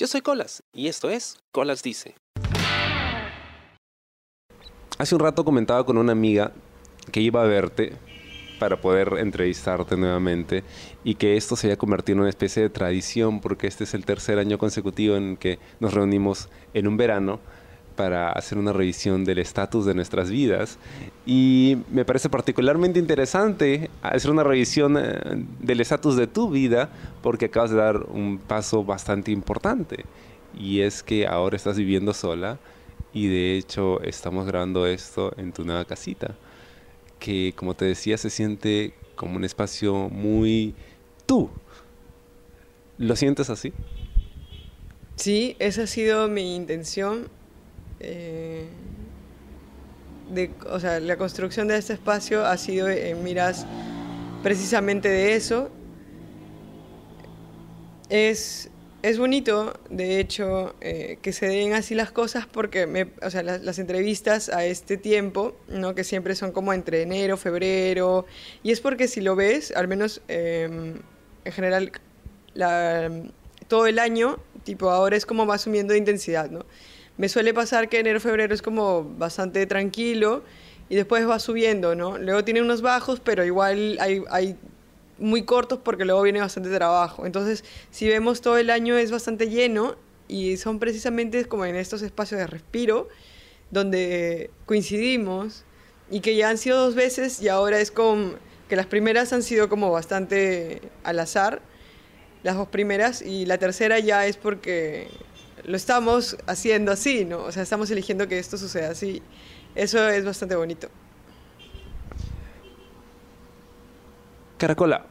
Yo soy Colas y esto es Colas Dice. Hace un rato comentaba con una amiga que iba a verte para poder entrevistarte nuevamente y que esto se haya convertido en una especie de tradición porque este es el tercer año consecutivo en que nos reunimos en un verano para hacer una revisión del estatus de nuestras vidas y me parece particularmente interesante hacer una revisión eh, del estatus de tu vida porque acabas de dar un paso bastante importante y es que ahora estás viviendo sola y de hecho estamos grabando esto en tu nueva casita, que como te decía se siente como un espacio muy tú. ¿Lo sientes así? Sí, esa ha sido mi intención. Eh, de, o sea, la construcción de este espacio ha sido en miras precisamente de eso. Es es bonito, de hecho, eh, que se den así las cosas porque me, o sea, las, entrevistas a este tiempo, ¿no? que siempre son como entre enero, febrero, y es porque si lo ves, al menos em, en general, la, todo el año, tipo ahora es como va subiendo de intensidad, ¿no? Me suele pasar que enero, febrero es como bastante tranquilo y después va subiendo, ¿no? Luego tiene unos bajos, pero igual hay, muy cortos porque luego viene bastante trabajo. Entonces, si vemos todo el año es bastante lleno y son precisamente como en estos espacios de respiro donde coincidimos y que ya han sido dos veces y ahora es como que las primeras han sido como bastante al azar, las dos primeras y la tercera ya es porque lo estamos haciendo así, ¿no? O sea, estamos eligiendo que esto suceda así. Eso es bastante bonito. Caracola,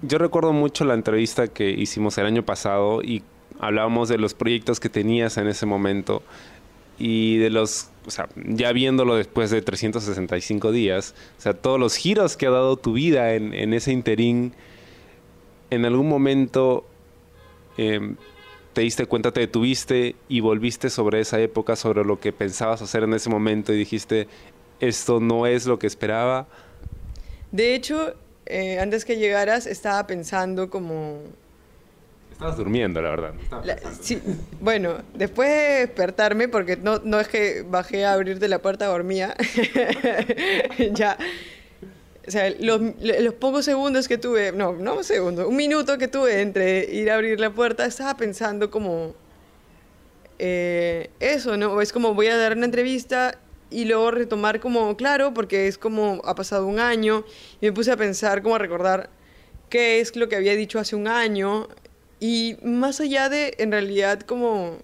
yo recuerdo mucho la entrevista que hicimos el año pasado y hablábamos de los proyectos que tenías en ese momento y de los, o sea, ya viéndolo después de 365 días, o sea, todos los giros que ha dado tu vida en, ese interín, en algún momento em, te diste cuenta, te detuviste y volviste sobre esa época, sobre lo que pensabas hacer en ese momento y dijiste, esto no es lo que esperaba de hecho, eh, antes que llegaras estaba pensando como... Estabas durmiendo, la verdad. sí, bueno, después de despertarme, porque no, no es que bajé a abrirte la puerta, dormía, ya... O sea, los, los, pocos segundos que tuve, no, no un segundo, un minuto que tuve entre ir a abrir la puerta, estaba pensando como... Eh, eso, ¿no? Es como voy a dar una entrevista y luego retomar como, claro, porque es como ha pasado un año, y me puse a pensar, como a recordar qué es lo que había dicho hace un año, y más allá de, en realidad, como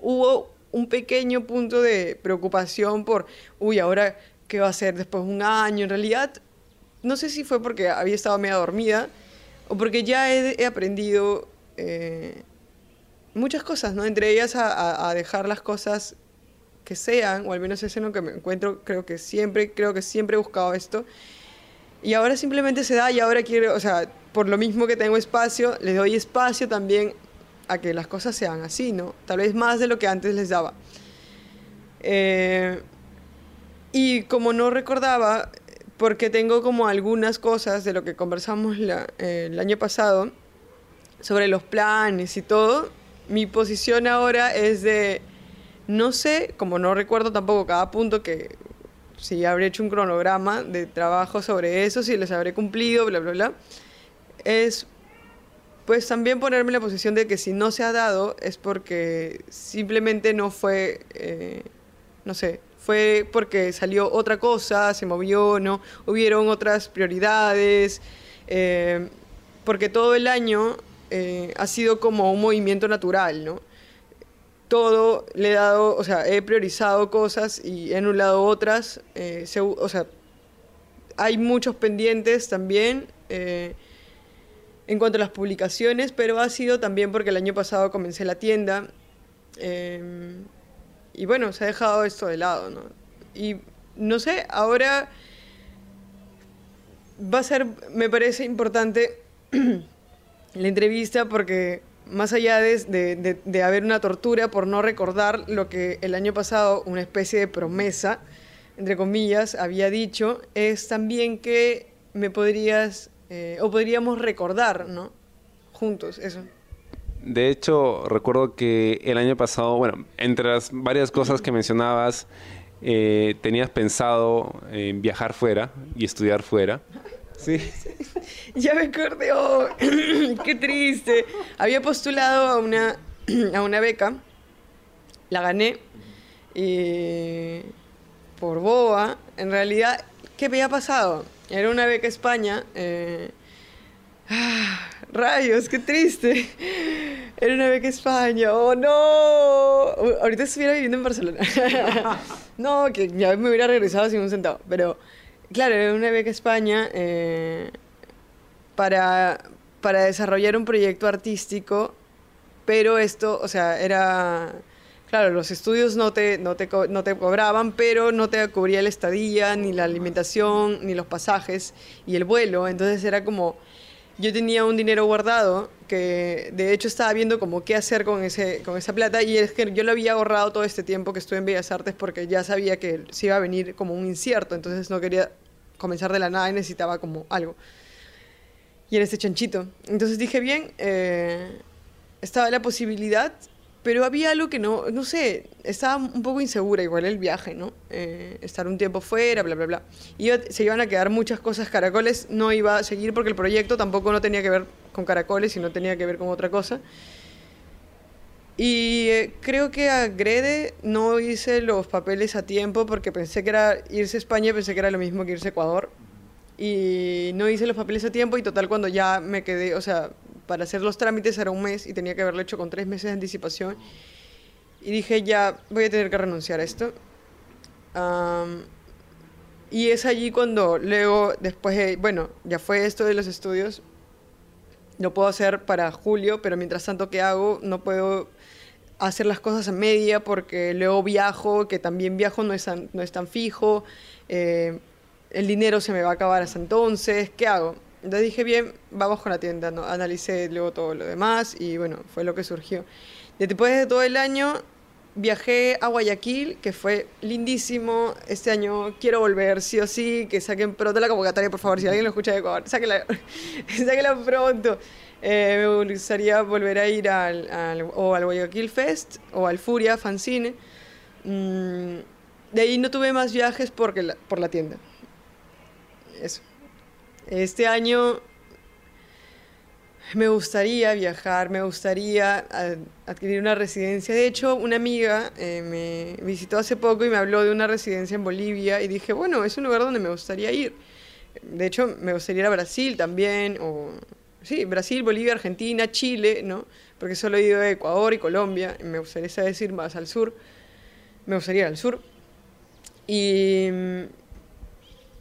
hubo un pequeño punto de preocupación por, uy, ahora, ¿qué va a hacer después de un año? En realidad, no sé si fue porque había estado medio dormida, o porque ya he, aprendido eh, muchas cosas, ¿no? Entre ellas a, a dejar las cosas que sean, o al menos es en lo que me encuentro, creo que siempre, creo que siempre he buscado esto. Y ahora simplemente se da y ahora quiero, o sea, por lo mismo que tengo espacio, les doy espacio también a que las cosas sean así, ¿no? Tal vez más de lo que antes les daba. Eh, y como no recordaba, porque tengo como algunas cosas de lo que conversamos el año pasado sobre los planes y todo, mi posición ahora es de no sé, como no recuerdo tampoco cada punto que si habré hecho un cronograma de trabajo sobre eso, si les habré cumplido, bla, bla, bla, es pues también ponerme en la posición de que si no se ha dado es porque simplemente no fue, eh, no sé, fue porque salió otra cosa, se movió, ¿no? Hubieron otras prioridades, eh, porque todo el año eh, ha sido como un movimiento natural, ¿no? todo le he dado, o sea, he priorizado cosas y he anulado otras. Eh, o sea, hay muchos pendientes también en cuanto a las publicaciones, pero ha sido también porque el año pasado comencé la tienda. Y bueno, se ha dejado esto de lado, ¿no? Y no sé, ahora va a ser, me parece importante la entrevista porque más allá de, de, haber una tortura por no recordar lo que el año pasado una especie de promesa, entre comillas, había dicho, es también que me podrías, eh, o podríamos recordar, ¿no? Juntos, eso. De hecho, recuerdo que el año pasado, bueno, entre las varias cosas que mencionabas, eh, tenías pensado en viajar fuera y estudiar fuera. Sí. Ya me acordé, oh, qué triste. Había postulado a una, a una beca, la gané, y por boba, en realidad, ¿qué me había pasado? Era una beca España. Eh, ah, rayos, qué triste. Era una beca España. Oh, no. Ahorita estuviera viviendo en Barcelona. no, que ya me hubiera regresado sin un centavo. Pero, claro, era una beca España eh, para, para desarrollar un proyecto artístico. Pero esto, o sea, era Claro, los estudios no te, no, te, no te cobraban, pero no te cubría la estadía, ni la alimentación, ni los pasajes y el vuelo. Entonces era como, yo tenía un dinero guardado que de hecho estaba viendo como qué hacer con, ese, con esa plata y es que yo lo había ahorrado todo este tiempo que estuve en Bellas Artes porque ya sabía que se iba a venir como un incierto, entonces no quería comenzar de la nada y necesitaba como algo. Y en este chanchito. Entonces dije, bien, eh, estaba la posibilidad pero había algo que no, no sé, estaba un poco insegura igual el viaje, ¿no? Eh, estar un tiempo fuera, bla, bla, bla. Y se iban a quedar muchas cosas, Caracoles no iba a seguir porque el proyecto tampoco no tenía que ver con Caracoles, sino tenía que ver con otra cosa. Y eh, creo que a Grede no hice los papeles a tiempo porque pensé que era irse a España, pensé que era lo mismo que irse a Ecuador. Y no hice los papeles a tiempo y total cuando ya me quedé, o sea, para hacer los trámites era un mes y tenía que haberlo hecho con tres meses de anticipación. Y dije, ya voy a tener que renunciar a esto. y es allí cuando luego, después, de, bueno, ya fue esto de los estudios, lo puedo hacer para julio, pero mientras tanto, ¿qué hago? No puedo hacer las cosas a media porque luego viajo, que también viajo no es tan, no es tan fijo, eh, el dinero se me va a acabar hasta entonces, ¿qué hago? Entonces dije, bien, vamos con la tienda, ¿no? Analicé luego todo lo demás y bueno, fue lo que surgió. Después de todo el año viajé a Guayaquil, que fue lindísimo. Este año quiero volver, sí o sí, que saquen pronto la convocatoria, por favor. Si alguien lo escucha de Ecuador, sáquenla, sáquenla pronto. Eh, me gustaría volver a ir al, o al Guayaquil Fest o al Furia Fanzine. Mm, de ahí no tuve más viajes porque por la tienda. Eso. Este año me gustaría viajar, me gustaría adquirir una residencia. De hecho, una amiga eh, me visitó hace poco y me habló de una residencia en Bolivia y dije, bueno, es un lugar donde me gustaría ir. De hecho, me gustaría ir a Brasil también, o sí, Brasil, Bolivia, Argentina, Chile, ¿no? Porque solo he ido a Ecuador y Colombia, y me gustaría decir más al sur. Me gustaría ir al sur. Y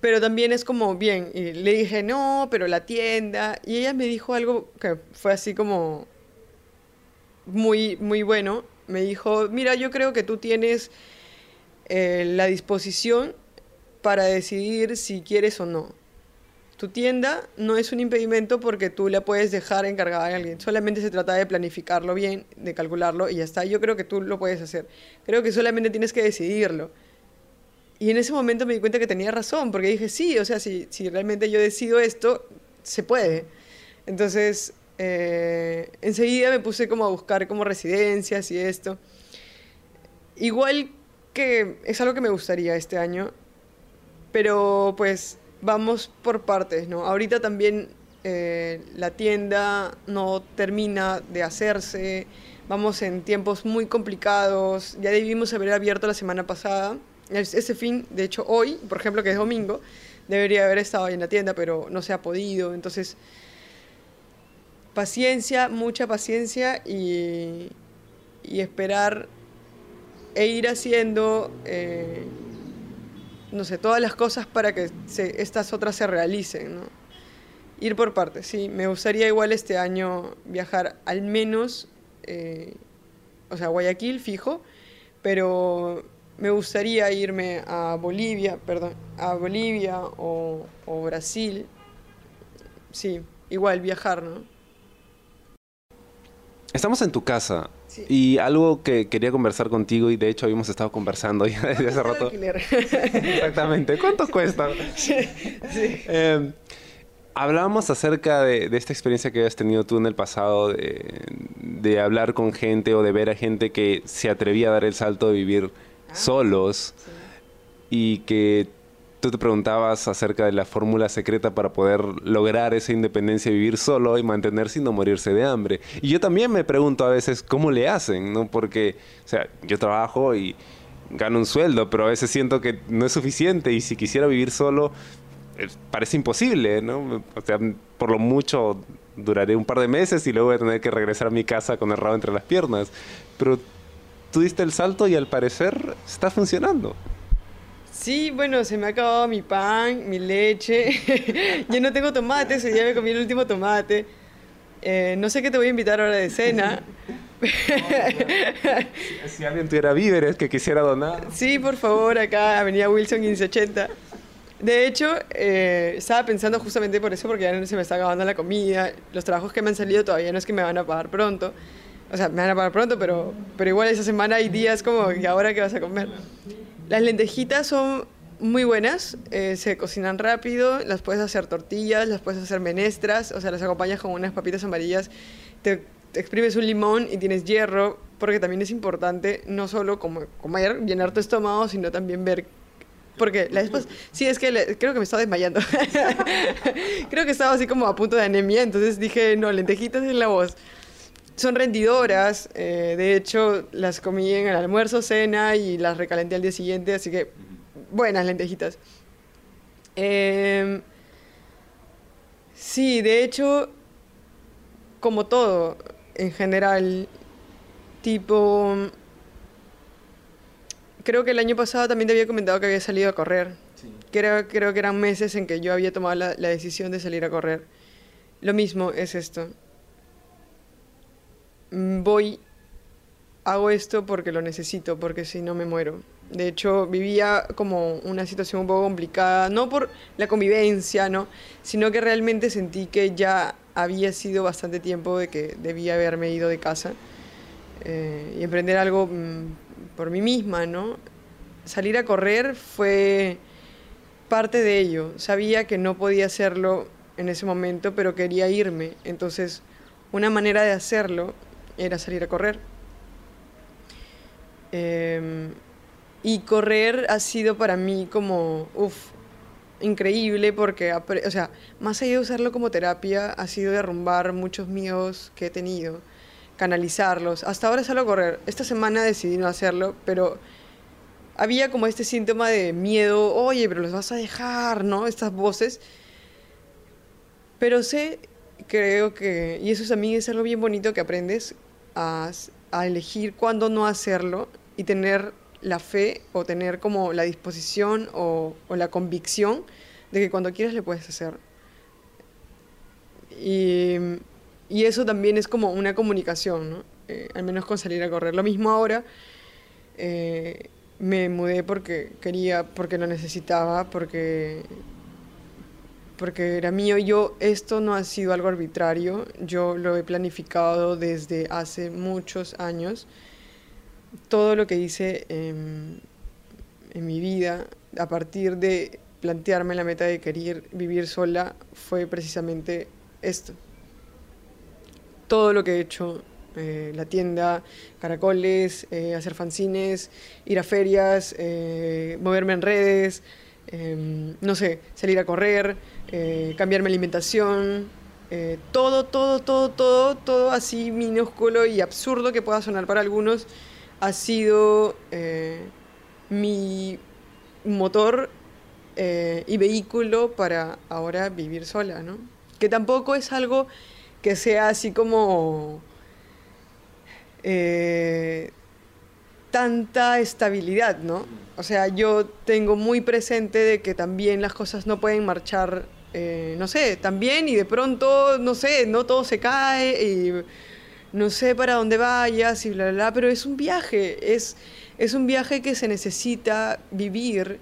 pero también es como, bien, y le dije, no, pero la tienda. Y ella me dijo algo que fue así como muy, muy bueno. Me dijo, mira, yo creo que tú tienes eh, la disposición para decidir si quieres o no. Tu tienda no es un impedimento porque tú la puedes dejar encargada a alguien. Solamente se trata de planificarlo bien, de calcularlo y ya está. Yo creo que tú lo puedes hacer. Creo que solamente tienes que decidirlo. Y en ese momento me di cuenta que tenía razón, porque dije, sí, o sea, si, si realmente yo decido esto, se puede. Entonces, eh, enseguida me puse como a buscar como residencias y esto. Igual que es algo que me gustaría este año, pero pues vamos por partes, ¿no? Ahorita también eh, la tienda no termina de hacerse, vamos en tiempos muy complicados, ya debimos haber abierto la semana pasada ese fin, de hecho hoy, por ejemplo, que es domingo, debería haber estado ahí en la tienda, pero no se ha podido. Entonces, paciencia, mucha paciencia y, y esperar e ir haciendo, eh, no sé, todas las cosas para que estas otras se realicen, ¿no? Ir por partes, sí. Me gustaría igual este año viajar al menos, eh, o sea, Guayaquil, fijo, pero me gustaría irme a Bolivia, perdón, a Bolivia o, Brasil. Sí, igual viajar, ¿no? Estamos en tu casa y algo que quería conversar contigo y de hecho habíamos estado conversando ya desde hace rato. Exactamente. ¿Cuánto cuesta? sí, sí. Em, Hablábamos acerca de, esta experiencia que habías tenido tú en el pasado, de, hablar con gente o de ver a gente que se atrevía a dar el salto de vivir ah, solos y que tú te preguntabas acerca de la fórmula secreta para poder lograr esa independencia, vivir solo y mantenerse y no morirse de hambre. Y yo también me pregunto a veces cómo le hacen, ¿no? Porque, o sea, yo trabajo y gano un sueldo, pero a veces siento que no es suficiente y si quisiera vivir solo, eh, parece imposible, ¿no? O sea, por lo mucho duraré un par de meses y luego voy a tener que regresar a mi casa con el rabo entre las piernas. Pero tú diste el salto y al parecer está funcionando. Sí, bueno, se me ha acabado mi pan, mi leche. Yo no tengo tomates, ya me comí el último tomate. Eh, no sé qué te voy a invitar ahora de cena. si alguien tuviera víveres que quisiera donar. Sí, por favor, acá, Avenida Wilson 1580. De hecho, eh, estaba pensando justamente por eso, porque ya no se me está acabando la comida. Los trabajos que me han salido todavía no es que me van a pagar pronto. O sea, me van a pagar pronto, pero, pero igual esa semana hay días como, ¿y ahora qué vas a comer? Las lentejitas son muy buenas, eh, se cocinan rápido, las puedes hacer tortillas, las puedes hacer menestras, o sea, las acompañas con unas papitas amarillas, te, exprimes un limón y tienes hierro, porque también es importante no solo comer, llenar tu estómago, sino también ver porque la después sí es que creo que me estaba desmayando creo que estaba así como a punto de anemia entonces dije no lentejitas en la voz son rendidoras, eh, de hecho las comí en el almuerzo, cena y las recalenté al día siguiente, así que buenas lentejitas. Em, sí, de hecho, como todo en general, tipo... Creo que el año pasado también te había comentado que había salido a correr. Creo, creo que eran meses en que yo había tomado la decisión de salir a correr. Lo mismo es esto voy, hago esto porque lo necesito, porque si no me muero. De hecho, vivía como una situación un poco complicada, no por la convivencia, ¿no? sino que realmente sentí que ya había sido bastante tiempo de que debía haberme ido de casa eh, y emprender algo mm, por mí misma, ¿no? Salir a correr fue parte de ello. Sabía que no podía hacerlo en ese momento, pero quería irme. Entonces, una manera de hacerlo era salir a correr. Em, y correr ha sido para mí como, uff, increíble porque, o sea, más allá de usarlo como terapia, ha sido derrumbar muchos miedos que he tenido, canalizarlos. Hasta ahora salgo a correr. Esta semana decidí no hacerlo, pero había como este síntoma de miedo, oye, pero los vas a dejar, ¿no? Estas voces. Pero sé, creo que, y eso también es algo bien bonito que aprendes, a, elegir cuándo no hacerlo y tener la fe o tener como la disposición o, la convicción de que cuando quieras le puedes hacer. Y, eso también es como una comunicación, eh, al menos con salir a correr. Lo mismo ahora, eh, me mudé porque quería, porque lo necesitaba, porque porque era mío. Yo, esto no ha sido algo arbitrario, yo lo he planificado desde hace muchos años. Todo lo que hice en, en mi vida, a partir de plantearme la meta de querer vivir sola, fue precisamente esto. Todo lo que he hecho, eh, la tienda, caracoles, eh, hacer fanzines, ir a ferias, eh, moverme en redes, em, no sé, salir a correr, eh, cambiar mi alimentación, eh, todo, todo, todo, todo, todo así minúsculo y absurdo que pueda sonar para algunos, ha sido eh, mi motor y vehículo para ahora vivir sola, ¿no? Que tampoco es algo que sea así como tanta estabilidad, ¿no? O sea, yo tengo muy presente de que también las cosas no pueden marchar eh, no sé, también y de pronto, no sé, no todo se cae y no sé para dónde vayas y bla, bla, bla, pero es un viaje, es, es un viaje que se necesita vivir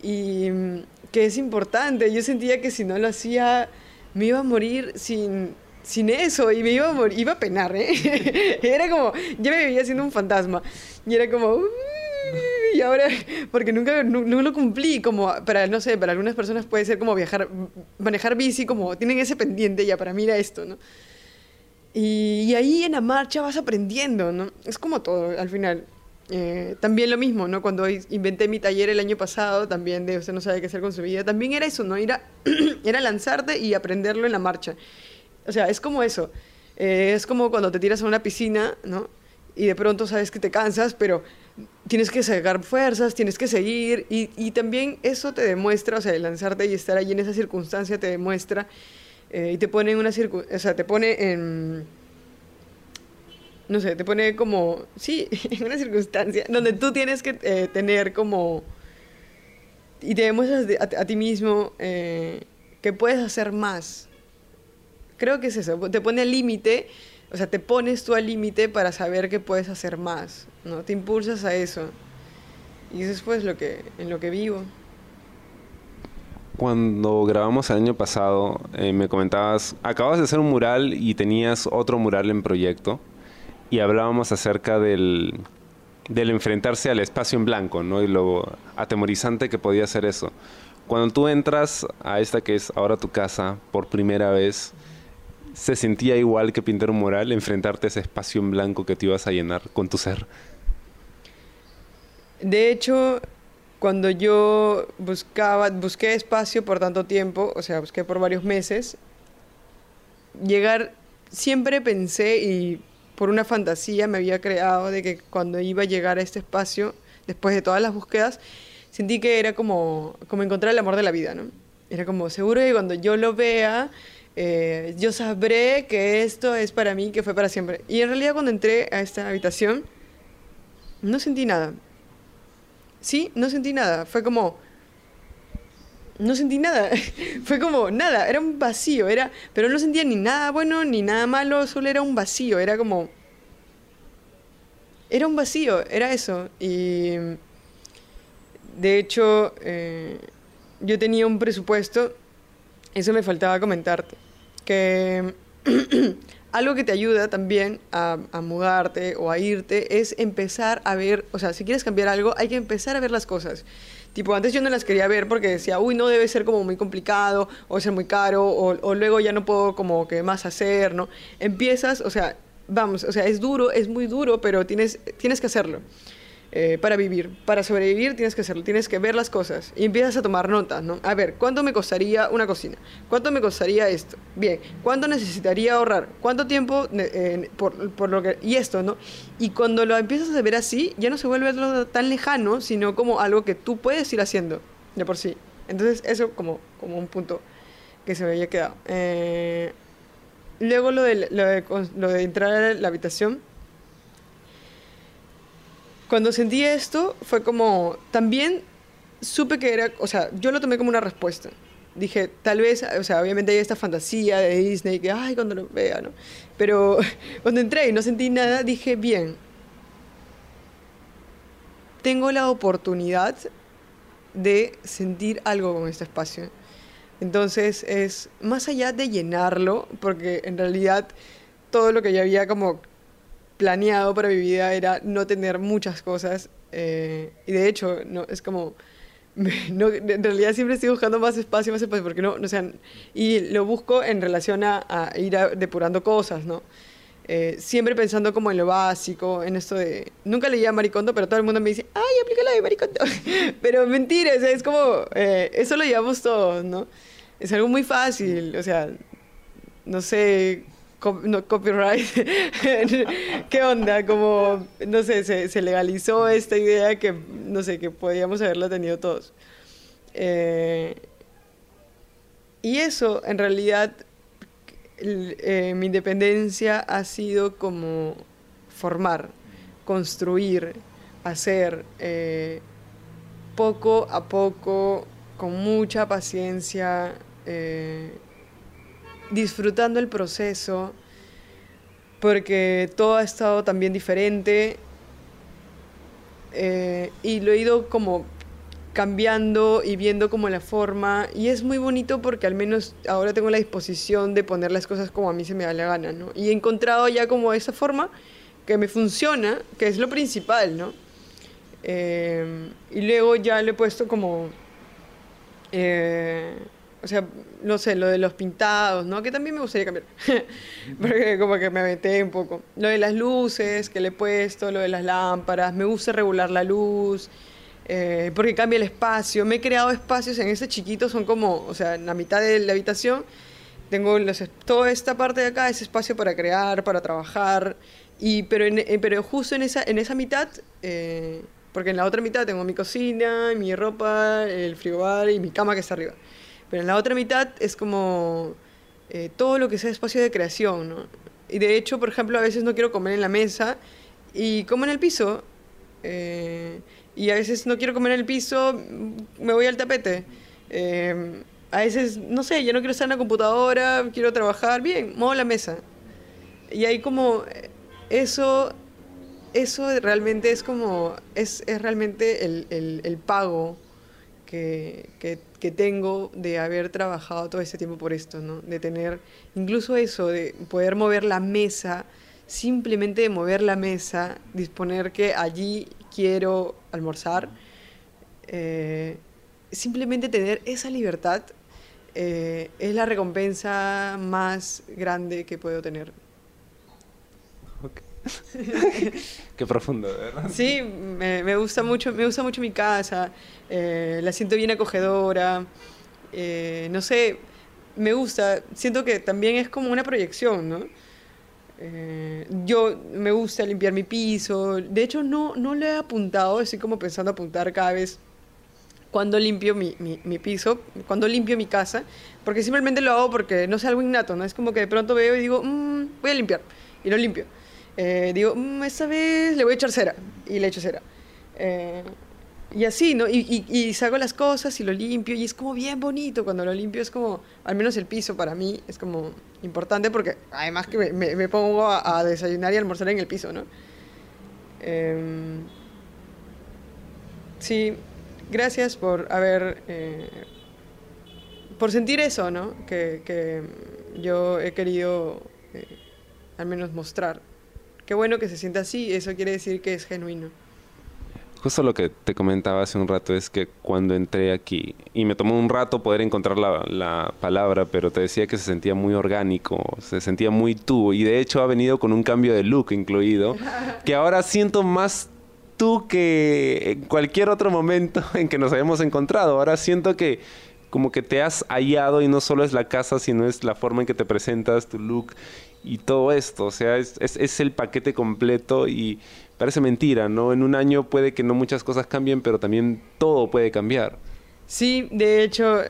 y mm, que es importante. Yo sentía que si no lo hacía me iba a morir sin, sin eso y me iba a, penar, ¿eh? era como, yo me vivía siendo un fantasma y era como... y ahora, porque nunca no, lo cumplí, como para, no sé, para algunas personas puede ser como viajar, manejar bici, como tienen ese pendiente, ya para mí era esto, ¿no? Y, ahí en la marcha vas aprendiendo. Es como todo, al final. Eh, también lo mismo, ¿no? Cuando inventé mi taller el año pasado, también de usted no sabe qué hacer con su vida, también era eso, ¿no? Era, era lanzarte y aprenderlo en la marcha. O sea, es como eso. Eh, es como cuando te tiras a una piscina, ¿no? Y de pronto sabes que te cansas, pero tienes que sacar fuerzas, tienes que seguir. Y, y también eso te demuestra, o sea, lanzarte y estar allí en esa circunstancia te demuestra eh, y te pone en una o sea, te pone en no sé, te pone como, sí, en una circunstancia donde tú tienes que eh, tener como, y te demuestras a, ti mismo que puedes hacer más. Creo que es eso, te pone al límite, o sea, te pones tú al límite para saber que puedes hacer más, ¿no? Te impulsas a eso. Y eso es pues lo que, en lo que vivo. Cuando grabamos el año pasado, eh, me comentabas, acabas de hacer un mural y tenías otro mural en proyecto y hablábamos acerca del, del enfrentarse al espacio en blanco, ¿no? Y lo atemorizante que podía ser eso. Cuando tú entras a esta que es ahora tu casa por primera vez, ¿se sentía igual que pintar un mural, enfrentarte a ese espacio en blanco que te ibas a llenar con tu ser? De hecho, cuando yo buscaba, busqué espacio por tanto tiempo, o sea, busqué por varios meses, llegar, siempre pensé y por una fantasía me había creado de que cuando iba a llegar a este espacio, después de todas las búsquedas, sentí que era como, como encontrar el amor de la vida, ¿no? Era como, seguro que cuando yo lo vea, eh, yo sabré que esto es para mí, que fue para siempre. Y en realidad cuando entré a esta habitación, no sentí nada sí, no sentí nada. Fue como, no sentí nada. Fue como nada, era un vacío, era, pero no sentía ni nada bueno ni nada malo, solo era un vacío, era como era un vacío, era eso. Y de hecho, eh, yo tenía un presupuesto, eso me faltaba comentarte, que algo que te ayuda también a, mudarte o a irte es empezar a ver, o sea, si quieres cambiar algo, hay que empezar a ver las cosas. Tipo, antes yo no las quería ver porque decía, uy, no debe ser como muy complicado o ser muy caro o, o luego ya no puedo como que más hacer, ¿no? Empiezas, o sea, vamos, o sea, es duro, es muy duro, pero tienes, tienes que hacerlo. Eh, para vivir. Para sobrevivir tienes que hacerlo, tienes que ver las cosas y empiezas a tomar notas, ¿no? A ver, ¿cuánto me costaría una cocina? ¿Cuánto me costaría esto? Bien, ¿cuánto necesitaría ahorrar? ¿Cuánto tiempo eh, por, por, lo que... Y esto, ¿no? Y cuando lo empiezas a ver así, ya no se vuelve algo tan lejano, sino como algo que tú puedes ir haciendo de por sí. Entonces, eso como, como un punto que se me había quedado. Eh, luego lo de, lo de, lo de entrar a la habitación cuando sentí esto, fue como, también supe que era, o sea, yo lo tomé como una respuesta. Dije, tal vez, o sea, obviamente hay esta fantasía de Disney que, ay, cuando lo vea, ¿no? Pero cuando entré y no sentí nada, dije, bien, tengo la oportunidad de sentir algo con este espacio. Entonces es más allá de llenarlo, porque en realidad todo lo que ya había como planeado para mi vida era no tener muchas cosas. Eh, y de hecho, no, es como... No, en realidad siempre estoy buscando más espacio, más espacio, porque no, no sean y lo busco en relación a, ir depurando cosas, ¿no? Eh, siempre pensando como en lo básico, en esto de... Nunca leía Maricondo, pero todo el mundo me dice, ay, aplica la de Maricondo. pero mentira, o sea, es como, eh, eso lo llevamos todos, ¿no? Es algo muy fácil, o sea, no sé, no, copyright. ¿Qué onda? Como, no sé, se, legalizó esta idea que, no sé, que podíamos haberla tenido todos. Eh, y eso, en realidad, eh, mi independencia ha sido como formar, construir, hacer, eh, poco a poco, con mucha paciencia disfrutando el proceso, porque todo ha estado también diferente eh, y lo he ido como cambiando y viendo como la forma y es muy bonito porque al menos ahora tengo la disposición de poner las cosas como a mí se me da la gana, ¿no? Y he encontrado ya como esa forma que me funciona, que es lo principal, ¿no? Eh, y luego ya le he puesto como, eh, o sea, no sé, lo de los pintados, ¿no? Que también me gustaría cambiar, porque como que me aventé un poco. Lo de las luces que le he puesto, lo de las lámparas, me gusta regular la luz, eh, porque cambia el espacio. Me he creado espacios en ese chiquito, son como, o sea, en la mitad de la habitación tengo los, toda esta parte de acá es espacio para crear, para trabajar, y, pero, pero justo en esa, en esa mitad... Eh, porque en la otra mitad tengo mi cocina, mi ropa, el frigobar y mi cama que está arriba. Pero en la otra mitad es como eh, todo lo que sea espacio de creación, ¿no? Y de hecho, por ejemplo, a veces no quiero comer en la mesa y como en el piso. Eh, y a veces no quiero comer en el piso, me voy al tapete. Eh, a veces, no sé, yo no quiero estar en la computadora, quiero trabajar, bien, muevo la mesa. Y hay como eso eso realmente es como, es, es realmente el, el, el pago que, que, que, tengo de haber trabajado todo ese tiempo por esto, ¿no? De tener, incluso eso, de poder mover la mesa, simplemente de mover la mesa, disponer que allí quiero almorzar, eh, simplemente tener esa libertad eh, es la recompensa más grande que puedo tener. Qué profundo, ¿verdad? Sí, me, gusta mucho, me gusta mucho mi casa, eh, la siento bien acogedora, eh, no sé, me gusta, siento que también es como una proyección, ¿no? Eh, yo me gusta limpiar mi piso, de hecho no, no le he apuntado, estoy como pensando apuntar cada vez cuando limpio mi, piso, cuando limpio mi casa, porque simplemente lo hago porque no sé, algo innato, ¿no? Es como que de pronto veo y digo, mmm, voy a limpiar, y lo limpio eh, digo, mmm, esta vez le voy a echar cera y le echo cera. Eh, y así, ¿no? Y, y, saco las cosas y lo limpio y es como bien bonito cuando lo limpio, es como, al menos el piso para mí es como importante porque además que me, pongo a, desayunar y almorzar en el piso, ¿no? Eh, sí, gracias por haber, eh, por sentir eso, ¿no? Que, que yo he querido eh, al menos mostrar. Qué bueno que se sienta así, eso quiere decir que es genuino. Justo lo que te comentaba hace un rato es que cuando entré aquí, y me tomó un rato poder encontrar la, la, palabra, pero te decía que se sentía muy orgánico, se sentía muy tú, y de hecho ha venido con un cambio de look incluido, que ahora siento más tú que en cualquier otro momento en que nos hayamos encontrado. Ahora siento que como que te has hallado y no solo es la casa, sino es la forma en que te presentas, tu look y todo esto. O sea, es, es, es, el paquete completo y parece mentira, ¿no? En un año puede que no muchas cosas cambien, pero también todo puede cambiar. Sí, de hecho,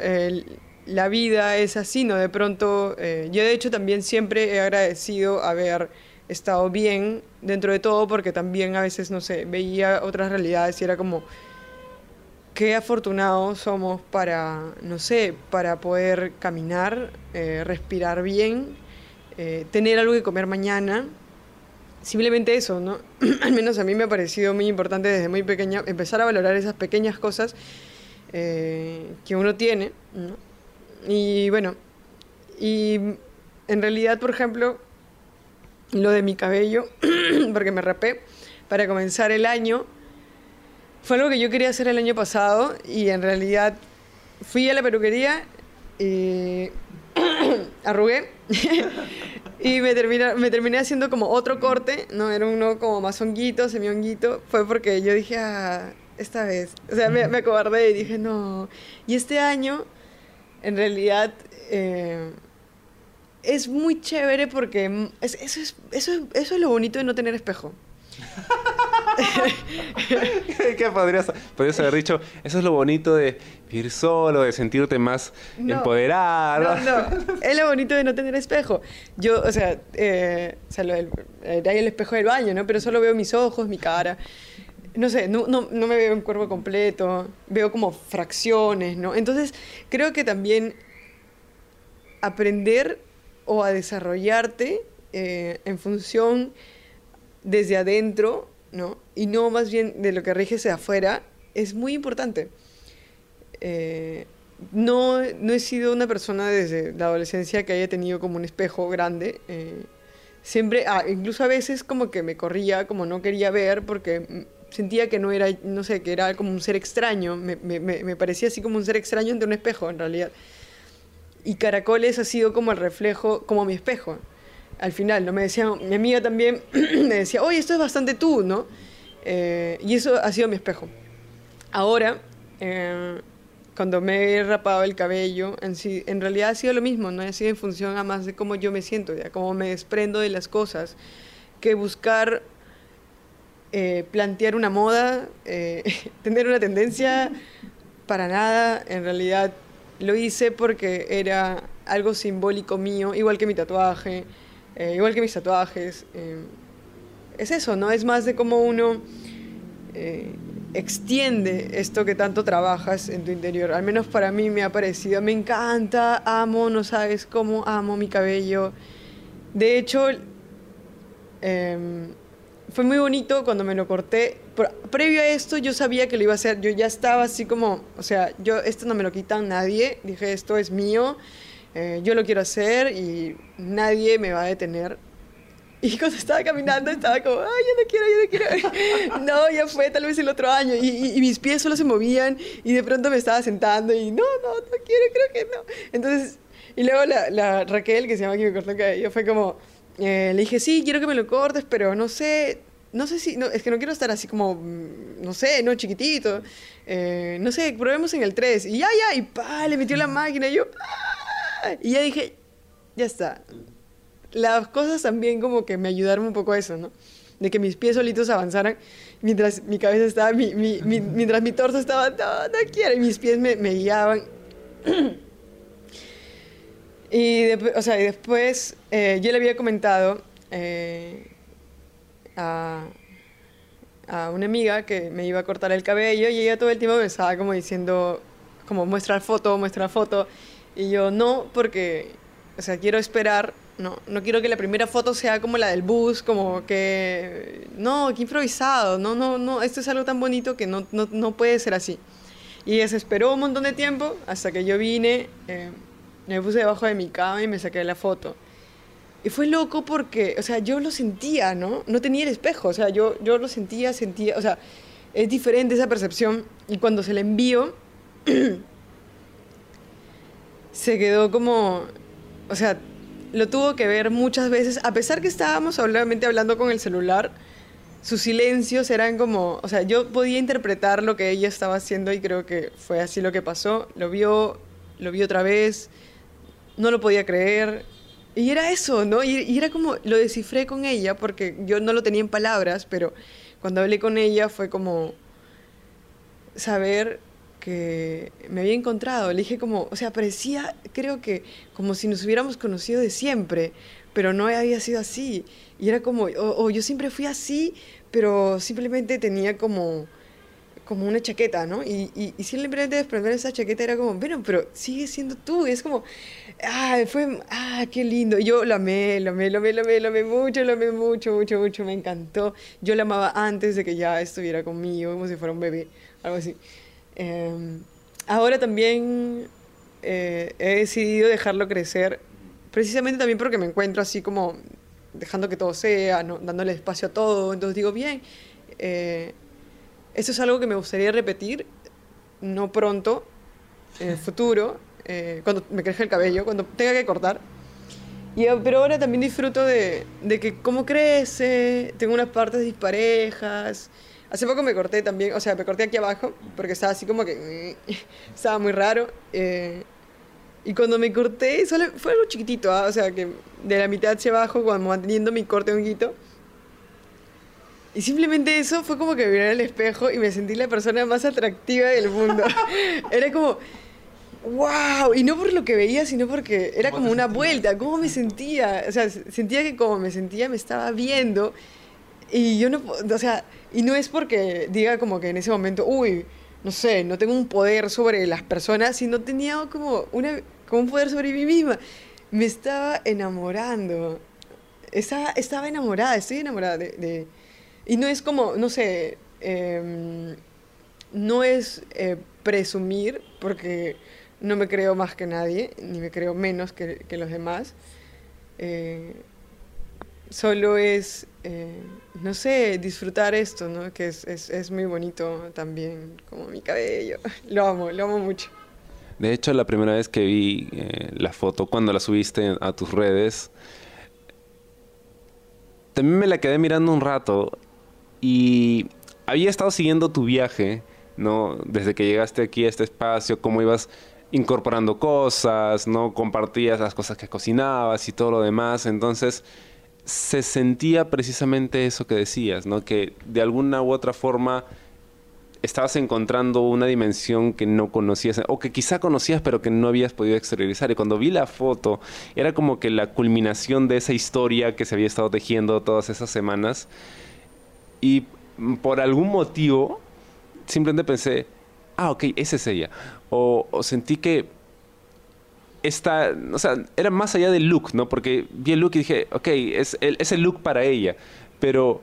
la vida es así, ¿no? De pronto, eh, yo de hecho también siempre he agradecido haber estado bien dentro de todo, porque también a veces, no sé, veía otras realidades y era como, qué afortunados somos para, no sé, para poder caminar, eh, respirar bien eh, tener algo que comer mañana. Simplemente eso, ¿no? Al menos a mí me ha parecido muy importante desde muy pequeña empezar a valorar esas pequeñas cosas eh, que uno tiene. ¿no? Y bueno, y en realidad, por ejemplo, lo de mi cabello, porque me rapé para comenzar el año, fue algo que yo quería hacer el año pasado y en realidad fui a la peluquería y arrugué y me terminé, me terminé haciendo como otro corte, ¿no? Era uno como más honguito, semi honguito. Fue porque yo dije, ah, esta vez. O sea, me, me acobardé y dije, no. Y este año, en realidad, eh, es muy chévere porque es, eso, es, eso, eso es lo bonito de no tener espejo. ¿Qué podrías, podrías haber dicho? Eso es lo bonito de vivir solo, de sentirte más no, empoderado. No, no, es lo bonito de no tener espejo. Yo, o sea, eh, o sea lo del, eh, hay el espejo del baño, ¿no? Pero solo veo mis ojos, mi cara. No sé, no, no, no me veo en cuerpo completo, veo como fracciones, ¿no? Entonces, creo que también aprender o a desarrollarte eh, en función desde adentro, ¿no? Y no más bien de lo que rige hacia afuera, es muy importante. Eh, no, no he sido una persona desde la adolescencia que haya tenido como un espejo grande. Eh, siempre, ah, incluso a veces como que me corría, como no quería ver, porque sentía que no era, no sé, que era como un ser extraño, me, me, me parecía así como un ser extraño ante un espejo en realidad. Y Caracoles ha sido como el reflejo, como mi espejo. Al final, ¿no? Me decía, mi amiga también me decía, oye, esto es bastante tú, ¿no? Eh, y eso ha sido mi espejo. Ahora, eh, cuando me he rapado el cabello, en, sí, en realidad ha sido lo mismo, ¿no? Ha sido en función a más de cómo yo me siento, ya cómo me desprendo de las cosas, que buscar eh, plantear una moda, tener una tendencia, para nada, en realidad lo hice porque era algo simbólico mío, igual que mi tatuaje, igual que mis tatuajes es eso, ¿no? Es más de cómo uno eh, extiende esto que tanto trabajas en tu interior. Al menos para mí me ha parecido, me encanta, amo, no sabes cómo amo mi cabello. De hecho, em, fue muy bonito cuando me lo corté. previo a esto yo sabía que lo iba a hacer, yo ya estaba así como, o sea, yo esto no me lo quitan nadie, dije esto es mío, eh, yo lo quiero hacer y nadie me va a detener y cuando estaba caminando estaba como, ay, yo no quiero, yo no quiero. No, ya fue tal vez el otro año. Y, y, mis pies solo se movían y de pronto me estaba sentando y no, no, no quiero, creo que no. Entonces, y luego la, la Raquel, que se llama que me cortó el cabello, fue como, eh, le dije, sí, quiero que me lo cortes, pero no sé, no sé si, no, es que no quiero estar así como, mm, no sé, no chiquitito. Eh, no sé, probemos en el 3. Y ya, ya, y pa, le metió la máquina y yo, ¡ah! y ya dije, ya está las cosas también como que me ayudaron un poco a eso, ¿no? De que mis pies solitos avanzaran mientras mi cabeza estaba, mi, mi, mientras mi torso estaba, no, no quiero, y mis pies me, me guiaban. y, o sea, y después eh, yo le había comentado eh, a, a una amiga que me iba a cortar el cabello y ella todo el tiempo me estaba como diciendo, como muestra foto, muestra foto. Y yo no, porque, o sea, quiero esperar no, no quiero que la primera foto sea como la del bus, como que, no, qué improvisado, no, no, no, esto es algo tan bonito que no, no, no puede ser así. Y esperó un montón de tiempo hasta que yo vine, eh, me puse debajo de mi cama y me saqué la foto. Y fue loco porque, o sea, yo lo sentía, ¿no? No tenía el espejo, o sea, yo, yo lo sentía, sentía, o sea, es diferente esa percepción. Y cuando se la envío, se quedó como, o sea, lo tuvo que ver muchas veces, a pesar que estábamos obviamente hablando con el celular, sus silencios eran como, o sea, yo podía interpretar lo que ella estaba haciendo y creo que fue así lo que pasó. Lo vio, lo vio otra vez, no lo podía creer. Y era eso, ¿no? Y, y era como, lo descifré con ella porque yo no lo tenía en palabras, pero cuando hablé con ella fue como saber que me había encontrado. Le dije como, o sea, parecía, creo que como si nos hubiéramos conocido de siempre, pero no había sido así. Y era como, o, yo siempre fui así, pero simplemente tenía como como una chaqueta, ¿no? Y, y, y simplemente desprender esa chaqueta era como, bueno, pero sigue siendo tú. Y es como, ah, fue, ah, qué lindo. Y yo lo amé, lo amé, lo amé, lo amé, lo amé mucho, lo amé mucho, mucho, mucho. Me encantó. Yo la amaba antes de que ya estuviera conmigo, como si fuera un bebé, algo así. Em, ahora también eh, he decidido dejarlo crecer, precisamente también porque me encuentro así como dejando que todo sea, dándole espacio a todo. Entonces digo, bien, eh, eso es algo que me gustaría repetir, no pronto, en el futuro, eh, cuando me crezca el cabello, cuando tenga que cortar. Y, pero ahora también disfruto de, de que cómo crece, tengo unas partes disparejas, Hace poco me corté también, o sea, me corté aquí abajo porque estaba así como que estaba muy raro. Eh, y cuando me corté, solo, fue algo chiquitito, ¿ah? o sea, que de la mitad hacia abajo, cuando manteniendo mi corte honguito. Y simplemente eso fue como que me miré el espejo y me sentí la persona más atractiva del mundo. era como, wow, y no por lo que veía, sino porque era como una vuelta, cómo me sentía, o sea, sentía que como me sentía me estaba viendo y yo no, o sea, y no es porque diga como que en ese momento, uy, no sé, no tengo un poder sobre las personas, sino tenía como, una, como un poder sobre mí misma. Me estaba enamorando. Estaba, estaba enamorada, estoy enamorada de, Y no es como, no sé, em, no es eh, presumir, porque no me creo más que nadie, ni me creo menos que, que los demás. Eh, solo es, eh, no sé, disfrutar esto, ¿no? Que es, es, es, muy bonito también, como mi cabello. Lo amo, lo amo mucho. De hecho, la primera vez que vi eh, la foto, cuando la subiste a tus redes, también me la quedé mirando un rato y había estado siguiendo tu viaje, ¿no? Desde que llegaste aquí a este espacio, cómo ibas incorporando cosas, ¿no? Compartías las cosas que cocinabas y todo lo demás. Entonces, se sentía precisamente eso que decías, ¿no? Que de alguna u otra forma estabas encontrando una dimensión que no conocías o que quizá conocías pero que no habías podido exteriorizar. Y cuando vi la foto, era como que la culminación de esa historia que se había estado tejiendo todas esas semanas. Y por algún motivo, simplemente pensé, ah, ok, esa es ella. O, o sentí que esta, o sea, era más allá del look, ¿no? Porque vi el look y dije, ok, es el, es el look para ella, pero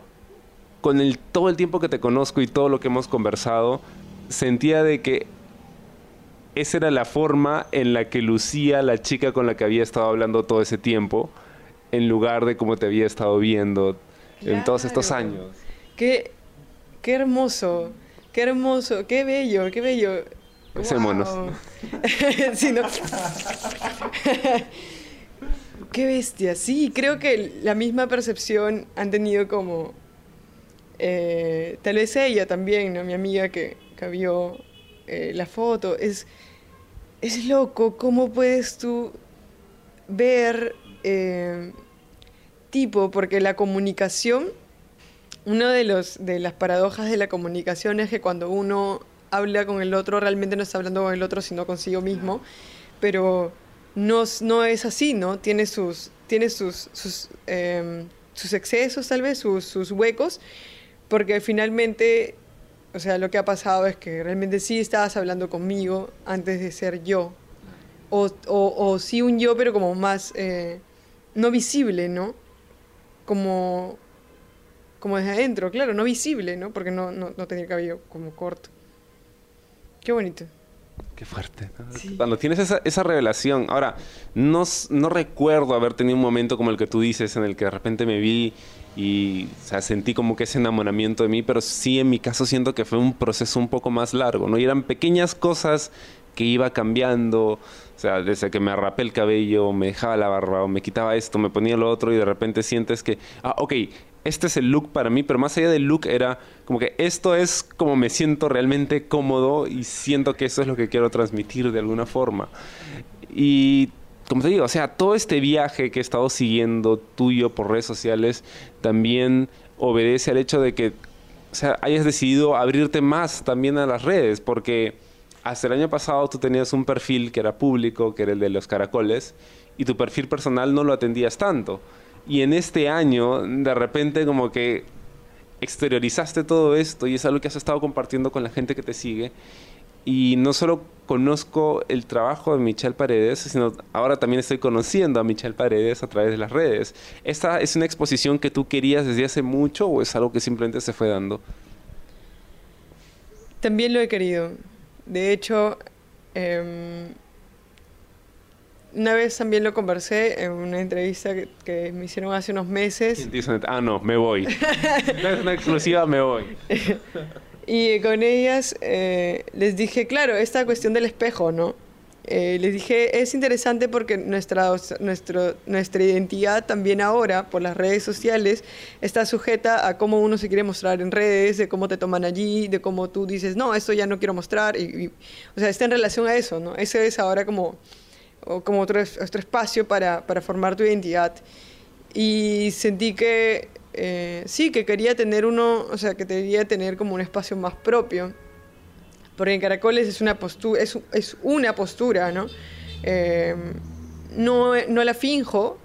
con el, todo el tiempo que te conozco y todo lo que hemos conversado, sentía de que esa era la forma en la que lucía la chica con la que había estado hablando todo ese tiempo, en lugar de como te había estado viendo en todos estos años. Qué, qué hermoso, qué hermoso, qué bello, qué bello. Sí, ¿no? Qué bestia. Sí, creo que la misma percepción han tenido como... Eh, tal vez ella también, ¿no? Mi amiga que, que vio eh, la foto. Es, es loco cómo puedes tú ver eh, tipo, porque la comunicación, una de, los, de las paradojas de la comunicación es que cuando uno habla con el otro, realmente no está hablando con el otro, sino consigo mismo, pero no, es así, ¿no? Tiene sus, tiene sus, sus, eh, excesos, tal vez, sus, huecos, porque finalmente, o sea, lo que ha pasado es que realmente sí estabas hablando conmigo antes de ser yo, o, sí un yo, pero como más, eh, no visible, ¿no? Como, como desde adentro, claro, no visible, ¿no? Porque no, no, tenía cabello como corto. Qué bonito. Qué fuerte. ¿no? Sí. Cuando tienes esa, esa revelación. Ahora, no, no, recuerdo haber tenido un momento como el que tú dices, en el que de repente me vi y o sea, sentí como que ese enamoramiento de mí, pero sí en mi caso siento que fue un proceso un poco más largo, ¿no? Y eran pequeñas cosas que iba cambiando, o sea, desde que me arrapé el cabello, me dejaba la barba, o me quitaba esto, me ponía lo otro y de repente sientes que, ah, ok, este es el look para mí, pero más allá del look era como que esto es como me siento realmente cómodo y siento que eso es lo que quiero transmitir de alguna forma. Y como te digo, o sea, todo este viaje que he estado siguiendo tuyo por redes sociales también obedece al hecho de que hayas decidido abrirte más también a las redes, porque hasta el año pasado tú tenías un perfil que era público, que era el de los caracoles, y tu perfil personal no lo atendías tanto. Y en este año, de repente, como que exteriorizaste todo esto y es algo que has estado compartiendo con la gente que te sigue. Y no solo conozco el trabajo de Michelle Paredes, sino ahora también estoy conociendo a Michelle Paredes a través de las redes. ¿Esta es una exposición que tú querías desde hace mucho o es algo que simplemente se fue dando? También lo he querido. De hecho, eh, una vez también lo conversé en una entrevista que, que me hicieron hace unos meses. ¿Quién dice, ah, no, me voy. no es una exclusiva, me voy. y con ellas eh, les dije, claro, esta cuestión del espejo, ¿no? Eh, les dije, es interesante porque nuestra, nuestro, nuestra identidad también ahora, por las redes sociales, está sujeta a cómo uno se quiere mostrar en redes, de cómo te toman allí, de cómo tú dices, no, esto ya no quiero mostrar. Y, y, o sea, está en relación a eso, ¿no? Ese es ahora como o como otro, otro espacio para, para, formar tu identidad. Y sentí que eh, sí, que quería tener uno, o sea, que quería tener como un espacio más propio. Porque en Caracoles es una postura, es, es una postura, ¿no? Eh, no, no la finjo,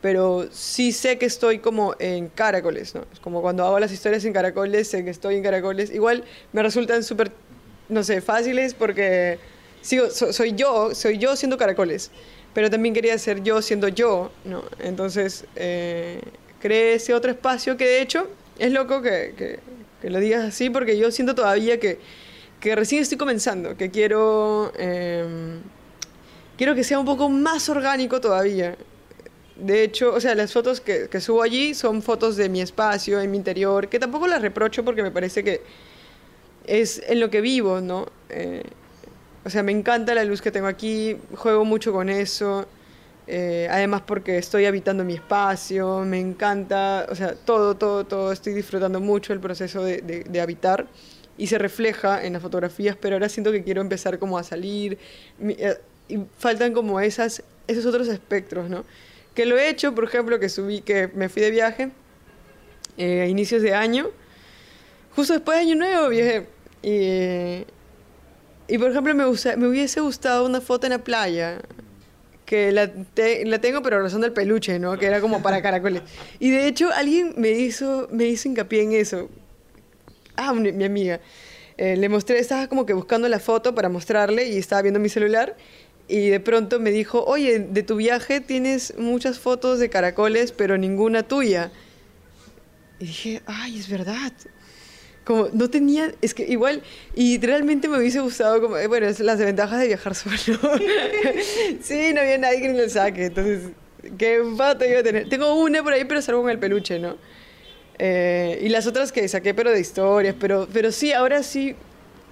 pero sí sé que estoy como en Caracoles, ¿no? Es como cuando hago las historias en Caracoles, sé que estoy en Caracoles. Igual me resultan súper, no sé, fáciles porque sigo, so, soy yo, soy yo siendo caracoles, pero también quería ser yo siendo yo, ¿no? Entonces eh, creé ese otro espacio que de hecho es loco que, que, lo digas así porque yo siento todavía que, que recién estoy comenzando, que quiero, eh, quiero que sea un poco más orgánico todavía. De hecho, o sea, las fotos que, que subo allí son fotos de mi espacio, en mi interior, que tampoco las reprocho porque me parece que es en lo que vivo, ¿no? Eh, o sea, me encanta la luz que tengo aquí, juego mucho con eso. Eh, además porque estoy habitando mi espacio, me encanta, o sea, todo, todo, todo, estoy disfrutando mucho el proceso de, de, de habitar y se refleja en las fotografías, pero ahora siento que quiero empezar como a salir eh, y faltan como esas, esos otros espectros, ¿no? Que lo he hecho, por ejemplo, que subí, que me fui de viaje eh, a inicios de año, justo después de Año Nuevo viajé y, y por ejemplo me, hubiese gustado una foto en la playa, que la, te, la tengo pero razón del peluche, ¿no? Que era como para caracoles. Y de hecho alguien me hizo, me hizo hincapié en eso. Ah, mi, mi amiga. Eh, le mostré, estaba como que buscando la foto para mostrarle y estaba viendo mi celular y de pronto me dijo, oye, de tu viaje tienes muchas fotos de caracoles pero ninguna tuya. Y dije, ay, es verdad como no tenía, es que igual, y realmente me hubiese gustado, como, eh, bueno, es las desventajas de viajar solo. sí, no había nadie que lo saque, entonces, qué foto iba a tener. Tengo una por ahí, pero salgo con el peluche, ¿no? Eh, y las otras que saqué, pero de historias, pero, pero sí, ahora sí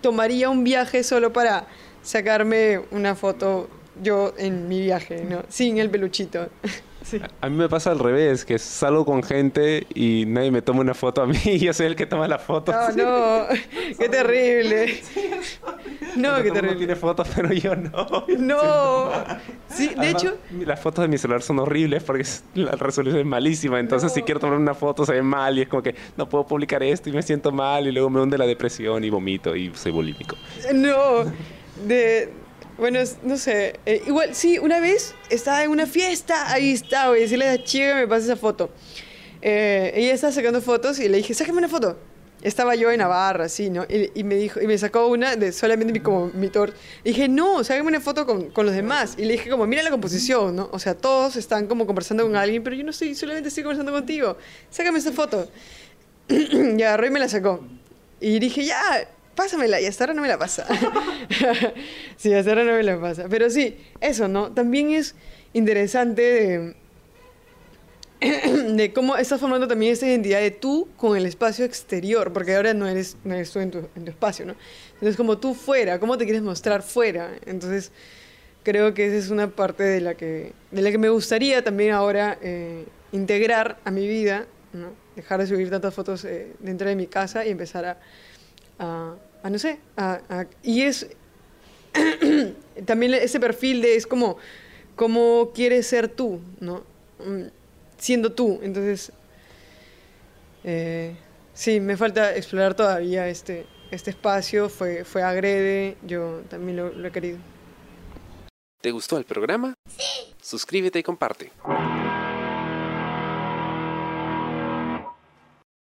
tomaría un viaje solo para sacarme una foto yo en mi viaje, ¿no? Sin el peluchito. Sí. A mí me pasa al revés, que salgo con gente y nadie me toma una foto a mí y yo soy el que toma la foto. No, no, qué terrible. No, qué terrible. tiene fotos, pero yo no. No. Sí, de Además, hecho, Las fotos de mi celular son horribles porque la resolución es malísima. Entonces, No. si quiero tomar una foto, se ve mal y es como que no puedo publicar esto y me siento mal y luego me hunde la depresión y vomito y soy bulímico. no. De, bueno, no sé. eh, igual, sí, una vez estaba en una fiesta, ahí estaba, a decirle a la chica me pase esa foto. Eh, ella estaba sacando fotos y le dije, sácame una foto. Estaba yo en Navarra, así, ¿no? Y, y me dijo, y me sacó una de solamente mi, como mi tor. Dije, no, sácame una foto con, con los demás. Y le dije, como, mira la composición, ¿no? O sea, todos están como conversando con alguien, pero yo no estoy, solamente estoy conversando contigo. Sácame esa foto. y agarró y me la sacó. Y dije, ya, pásamela. Y hasta ahora no me la pasa. sí, hasta ahora no me la pasa. Pero sí, eso, ¿no? También es interesante de, cómo estás formando también esta identidad de tú con el espacio exterior, porque ahora no eres, no eres tú en tu, en tu espacio, ¿no? Entonces, como tú fuera, cómo te quieres mostrar fuera. Entonces, creo que esa es una parte de la que, de la que me gustaría también ahora eh, integrar a mi vida, ¿no? Dejar de subir tantas fotos eh, dentro de mi casa y empezar a, a no sé, a- a- y es también ese perfil de es como cómo quieres ser tú, ¿no? Mm, Siendo tú, entonces eh, sí, me falta explorar todavía este, este espacio, fue, fue agrede, yo también lo, lo he querido. ¿Te gustó el programa? Sí. Suscríbete y comparte.